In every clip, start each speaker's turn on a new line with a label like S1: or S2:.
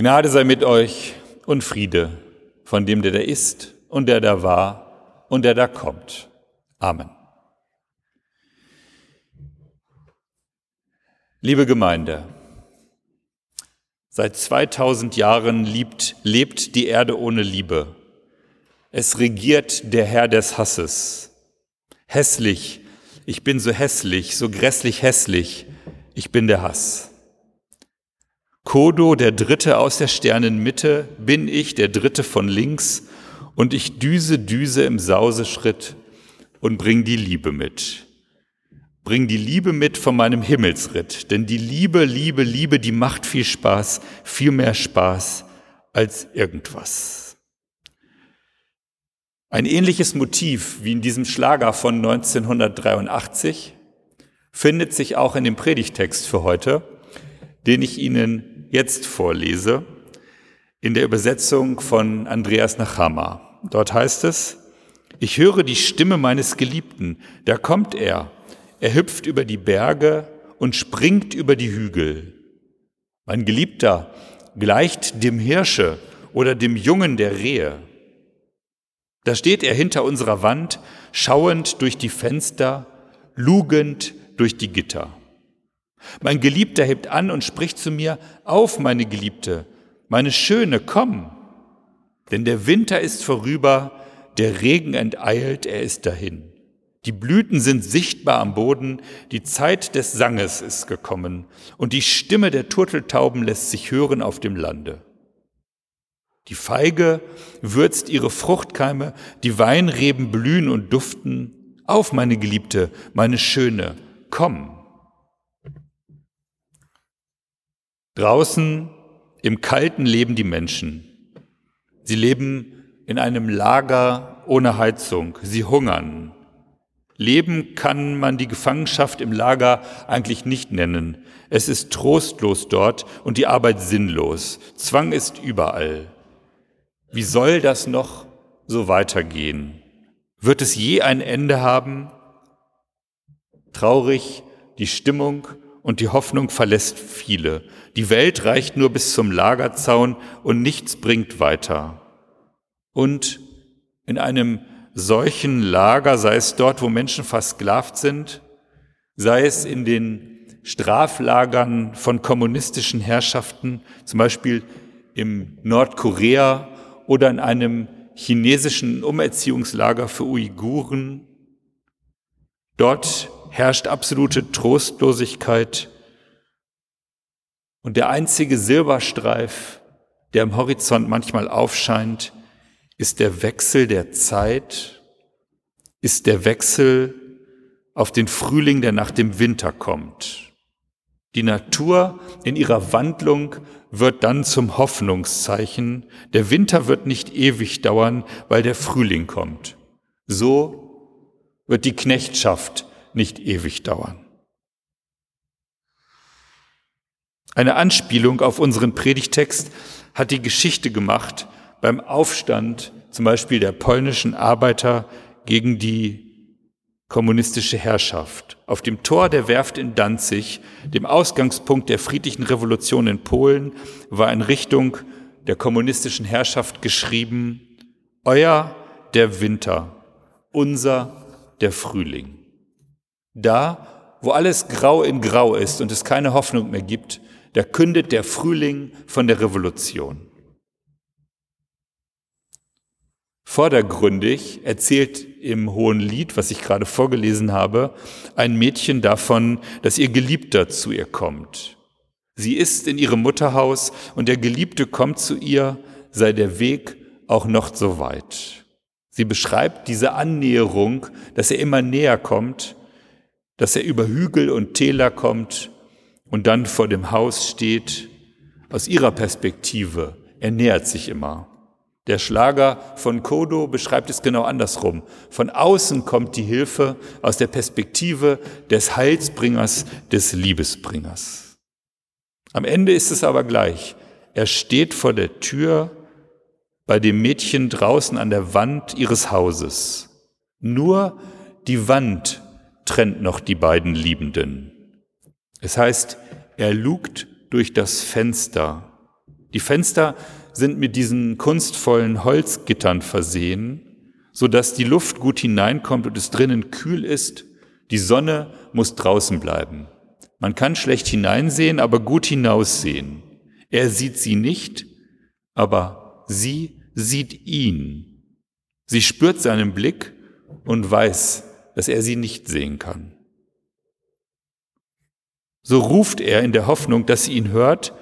S1: Gnade sei mit euch und Friede von dem, der da ist und der da war und der da kommt. Amen. Liebe Gemeinde, seit 2000 Jahren liebt, lebt die Erde ohne Liebe. Es regiert der Herr des Hasses. Hässlich, ich bin so hässlich, so grässlich hässlich, ich bin der Hass. Kodo, der Dritte aus der Sternenmitte, bin ich, der Dritte von links, und ich düse, düse im Sauseschritt und bring die Liebe mit. Bring die Liebe mit von meinem Himmelsritt, denn die Liebe, Liebe, Liebe, die macht viel Spaß, viel mehr Spaß als irgendwas. Ein ähnliches Motiv wie in diesem Schlager von 1983 findet sich auch in dem Predigtext für heute, den ich Ihnen jetzt vorlese, in der Übersetzung von Andreas Nachama. Dort heißt es, ich höre die Stimme meines Geliebten, da kommt er, er hüpft über die Berge und springt über die Hügel. Mein Geliebter gleicht dem Hirsche oder dem Jungen der Rehe. Da steht er hinter unserer Wand, schauend durch die Fenster, lugend durch die Gitter. Mein Geliebter hebt an und spricht zu mir, auf, meine Geliebte, meine Schöne, komm. Denn der Winter ist vorüber, der Regen enteilt, er ist dahin. Die Blüten sind sichtbar am Boden, die Zeit des Sanges ist gekommen, und die Stimme der Turteltauben lässt sich hören auf dem Lande. Die Feige würzt ihre Fruchtkeime, die Weinreben blühen und duften. Auf, meine Geliebte, meine Schöne, komm. Draußen im Kalten leben die Menschen. Sie leben in einem Lager ohne Heizung. Sie hungern. Leben kann man die Gefangenschaft im Lager eigentlich nicht nennen. Es ist trostlos dort und die Arbeit sinnlos. Zwang ist überall. Wie soll das noch so weitergehen? Wird es je ein Ende haben? Traurig die Stimmung und die Hoffnung verlässt viele. Die Welt reicht nur bis zum Lagerzaun und nichts bringt weiter. Und in einem solchen Lager, sei es dort, wo Menschen versklavt sind, sei es in den Straflagern von kommunistischen Herrschaften, zum Beispiel im Nordkorea oder in einem chinesischen Umerziehungslager für Uiguren. Dort herrscht absolute Trostlosigkeit und der einzige Silberstreif, der am Horizont manchmal aufscheint, ist der Wechsel der Zeit, ist der Wechsel auf den Frühling, der nach dem Winter kommt. Die Natur in ihrer Wandlung wird dann zum Hoffnungszeichen. Der Winter wird nicht ewig dauern, weil der Frühling kommt. So wird die Knechtschaft nicht ewig dauern. Eine Anspielung auf unseren Predigtext hat die Geschichte gemacht beim Aufstand zum Beispiel der polnischen Arbeiter gegen die kommunistische Herrschaft. Auf dem Tor der Werft in Danzig, dem Ausgangspunkt der friedlichen Revolution in Polen, war in Richtung der kommunistischen Herrschaft geschrieben, Euer der Winter, unser der Frühling. Da, wo alles grau in grau ist und es keine Hoffnung mehr gibt, da kündet der Frühling von der Revolution. Vordergründig erzählt im Hohen Lied, was ich gerade vorgelesen habe, ein Mädchen davon, dass ihr Geliebter zu ihr kommt. Sie ist in ihrem Mutterhaus und der Geliebte kommt zu ihr, sei der Weg auch noch so weit. Sie beschreibt diese Annäherung, dass er immer näher kommt, dass er über Hügel und Täler kommt und dann vor dem Haus steht. Aus ihrer Perspektive, er nähert sich immer. Der Schlager von Kodo beschreibt es genau andersrum. Von außen kommt die Hilfe aus der Perspektive des Heilsbringers, des Liebesbringers. Am Ende ist es aber gleich. Er steht vor der Tür bei dem Mädchen draußen an der Wand ihres Hauses. Nur die Wand trennt noch die beiden Liebenden. Es heißt, er lugt durch das Fenster Die Fenster sind mit diesen kunstvollen Holzgittern versehen, so dass die Luft gut hineinkommt und es drinnen kühl ist. Die Sonne muss draußen bleiben. Man kann schlecht hineinsehen, aber gut hinaussehen. Er sieht sie nicht, aber sie sieht ihn. Sie spürt seinen Blick und weiß, dass er sie nicht sehen kann. So ruft er in der Hoffnung, dass sie ihn hört.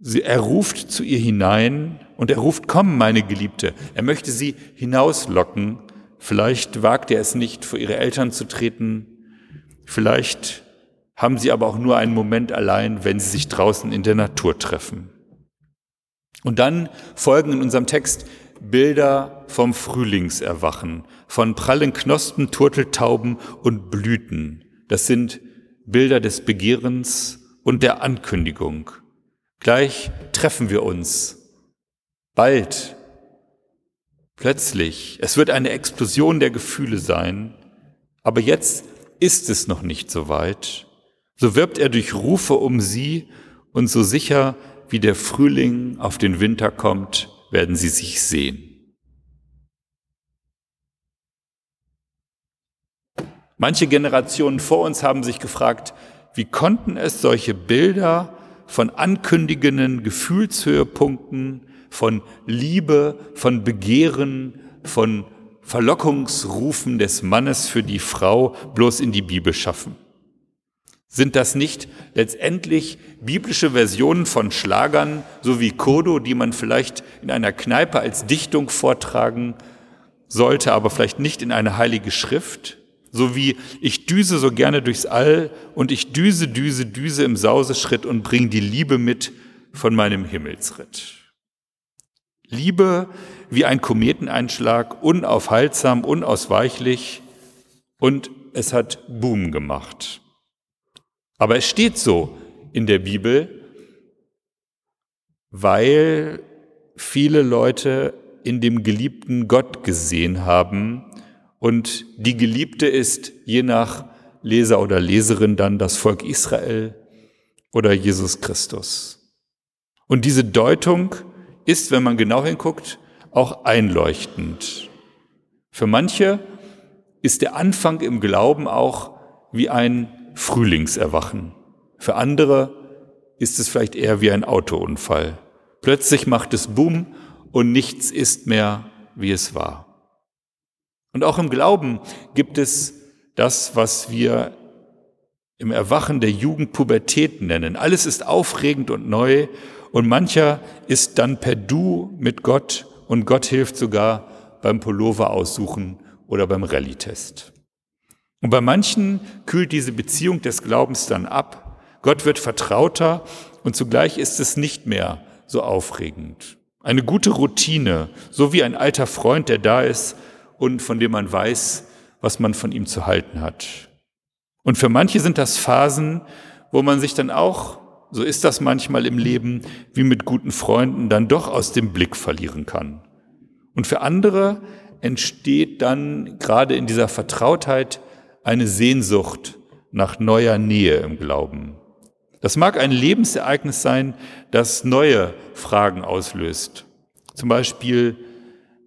S1: Er ruft zu ihr hinein und er ruft, komm, meine Geliebte. Er möchte sie hinauslocken. Vielleicht wagt er es nicht, vor ihre Eltern zu treten. Vielleicht haben sie aber auch nur einen Moment allein, wenn sie sich draußen in der Natur treffen. Und dann folgen in unserem Text Bilder vom Frühlingserwachen, von prallen Knospen, Turteltauben und Blüten. Das sind Bilder des Begehrens und der Ankündigung. Gleich treffen wir uns. Bald. Plötzlich. Es wird eine Explosion der Gefühle sein. Aber jetzt ist es noch nicht so weit. So wirbt er durch Rufe um sie und so sicher wie der Frühling auf den Winter kommt, werden sie sich sehen. Manche Generationen vor uns haben sich gefragt, wie konnten es solche Bilder von ankündigenden Gefühlshöhepunkten, von Liebe, von Begehren, von Verlockungsrufen des Mannes für die Frau bloß in die Bibel schaffen? Sind das nicht letztendlich biblische Versionen von Schlagern, so wie Kodo, die man vielleicht in einer Kneipe als Dichtung vortragen sollte, aber vielleicht nicht in eine heilige Schrift? So wie ich düse so gerne durchs All und ich düse, düse, düse im Sauseschritt und bring die Liebe mit von meinem Himmelsritt. Liebe wie ein Kometeneinschlag, unaufhaltsam, unausweichlich und es hat Boom gemacht. Aber es steht so in der Bibel, weil viele Leute in dem geliebten Gott gesehen haben und die Geliebte ist je nach Leser oder Leserin dann das Volk Israel oder Jesus Christus. Und diese Deutung ist, wenn man genau hinguckt, auch einleuchtend. Für manche ist der Anfang im Glauben auch wie ein Frühlingserwachen. Für andere ist es vielleicht eher wie ein Autounfall. Plötzlich macht es Boom und nichts ist mehr, wie es war. Und auch im Glauben gibt es das, was wir im Erwachen der Jugendpubertät nennen. Alles ist aufregend und neu und mancher ist dann per Du mit Gott und Gott hilft sogar beim Pullover aussuchen oder beim Rallye-Test. Und bei manchen kühlt diese Beziehung des Glaubens dann ab. Gott wird vertrauter und zugleich ist es nicht mehr so aufregend. Eine gute Routine, so wie ein alter Freund, der da ist und von dem man weiß, was man von ihm zu halten hat. Und für manche sind das Phasen, wo man sich dann auch, so ist das manchmal im Leben, wie mit guten Freunden, dann doch aus dem Blick verlieren kann. Und für andere entsteht dann gerade in dieser Vertrautheit eine Sehnsucht nach neuer Nähe im Glauben. Das mag ein Lebensereignis sein, das neue Fragen auslöst. Zum Beispiel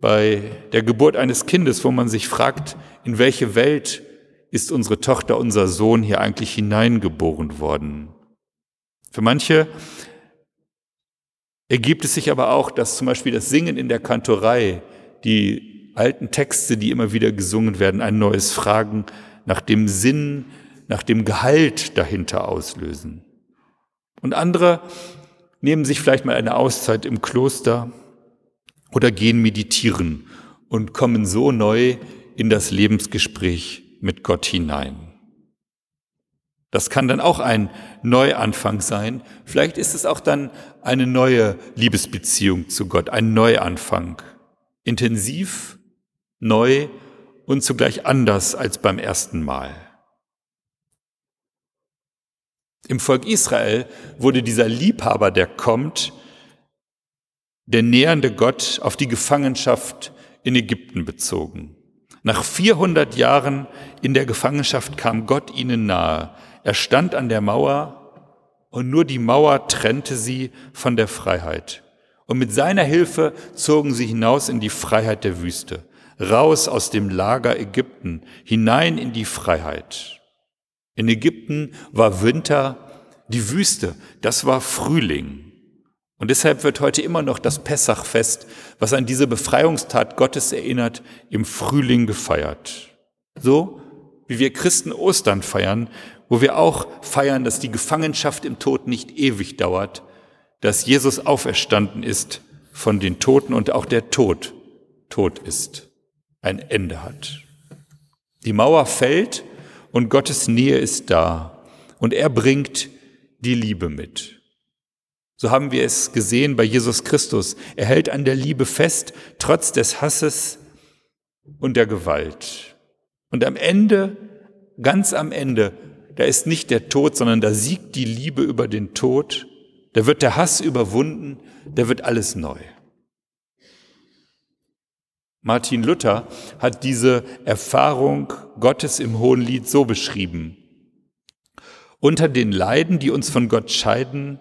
S1: bei der Geburt eines Kindes, wo man sich fragt, in welche Welt ist unsere Tochter, unser Sohn hier eigentlich hineingeboren worden? Für manche ergibt es sich aber auch, dass zum Beispiel das Singen in der Kantorei, die alten Texte, die immer wieder gesungen werden, ein neues Fragen nach dem Sinn, nach dem Gehalt dahinter auslösen. Und andere nehmen sich vielleicht mal eine Auszeit im Kloster oder gehen meditieren und kommen so neu in das Lebensgespräch mit Gott hinein. Das kann dann auch ein Neuanfang sein. Vielleicht ist es auch dann eine neue Liebesbeziehung zu Gott, ein Neuanfang. Intensiv, neu und zugleich anders als beim ersten Mal. Im Volk Israel wurde dieser Liebhaber, der kommt, der nähernde Gott auf die Gefangenschaft in Ägypten bezogen. Nach 400 Jahren in der Gefangenschaft kam Gott ihnen nahe. Er stand an der Mauer und nur die Mauer trennte sie von der Freiheit. Und mit seiner Hilfe zogen sie hinaus in die Freiheit der Wüste, raus aus dem Lager Ägypten, hinein in die Freiheit. In Ägypten war Winter, die Wüste, das war Frühling. Und deshalb wird heute immer noch das Pessachfest, was an diese Befreiungstat Gottes erinnert, im Frühling gefeiert. So wie wir Christen Ostern feiern, wo wir auch feiern, dass die Gefangenschaft im Tod nicht ewig dauert, dass Jesus auferstanden ist von den Toten und auch der Tod tot ist, ein Ende hat. Die Mauer fällt und Gottes Nähe ist da und er bringt die Liebe mit. So haben wir es gesehen bei Jesus Christus. Er hält an der Liebe fest, trotz des Hasses und der Gewalt. Und am Ende, ganz am Ende, da ist nicht der Tod, sondern da siegt die Liebe über den Tod da wird der Hass überwunden, da wird alles neu. Martin Luther hat diese Erfahrung Gottes im Hohen Lied so beschrieben. Unter den Leiden, die uns von Gott scheiden,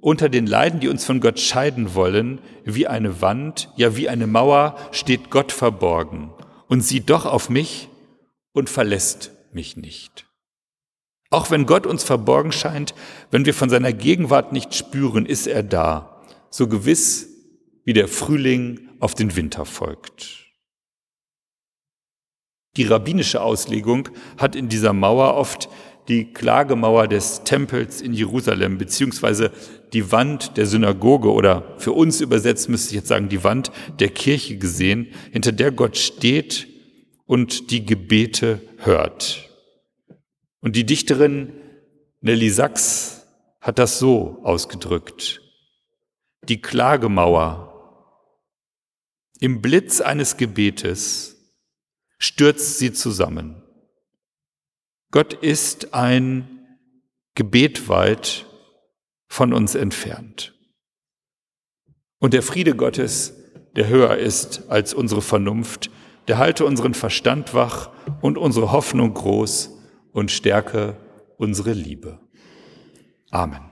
S1: unter den Leiden, die uns von Gott scheiden wollen, wie eine Wand, ja wie eine Mauer, steht Gott verborgen und sieht doch auf mich und verlässt mich nicht. Auch wenn Gott uns verborgen scheint, wenn wir von seiner Gegenwart nicht spüren, ist er da, so gewiss wie der Frühling auf den Winter folgt. Die rabbinische Auslegung hat in dieser Mauer oft die Klagemauer des Tempels in Jerusalem, beziehungsweise die Wand der Synagoge oder für uns übersetzt müsste ich jetzt sagen die Wand der Kirche gesehen, hinter der Gott steht und die Gebete hört. Und die Dichterin Nelly Sachs hat das so ausgedrückt. Die Klagemauer im Blitz eines Gebetes stürzt sie zusammen. Gott ist ein Gebet weit von uns entfernt. Und der Friede Gottes, der höher ist als unsere Vernunft, der halte unseren Verstand wach und unsere Hoffnung groß und stärke unsere Liebe. Amen.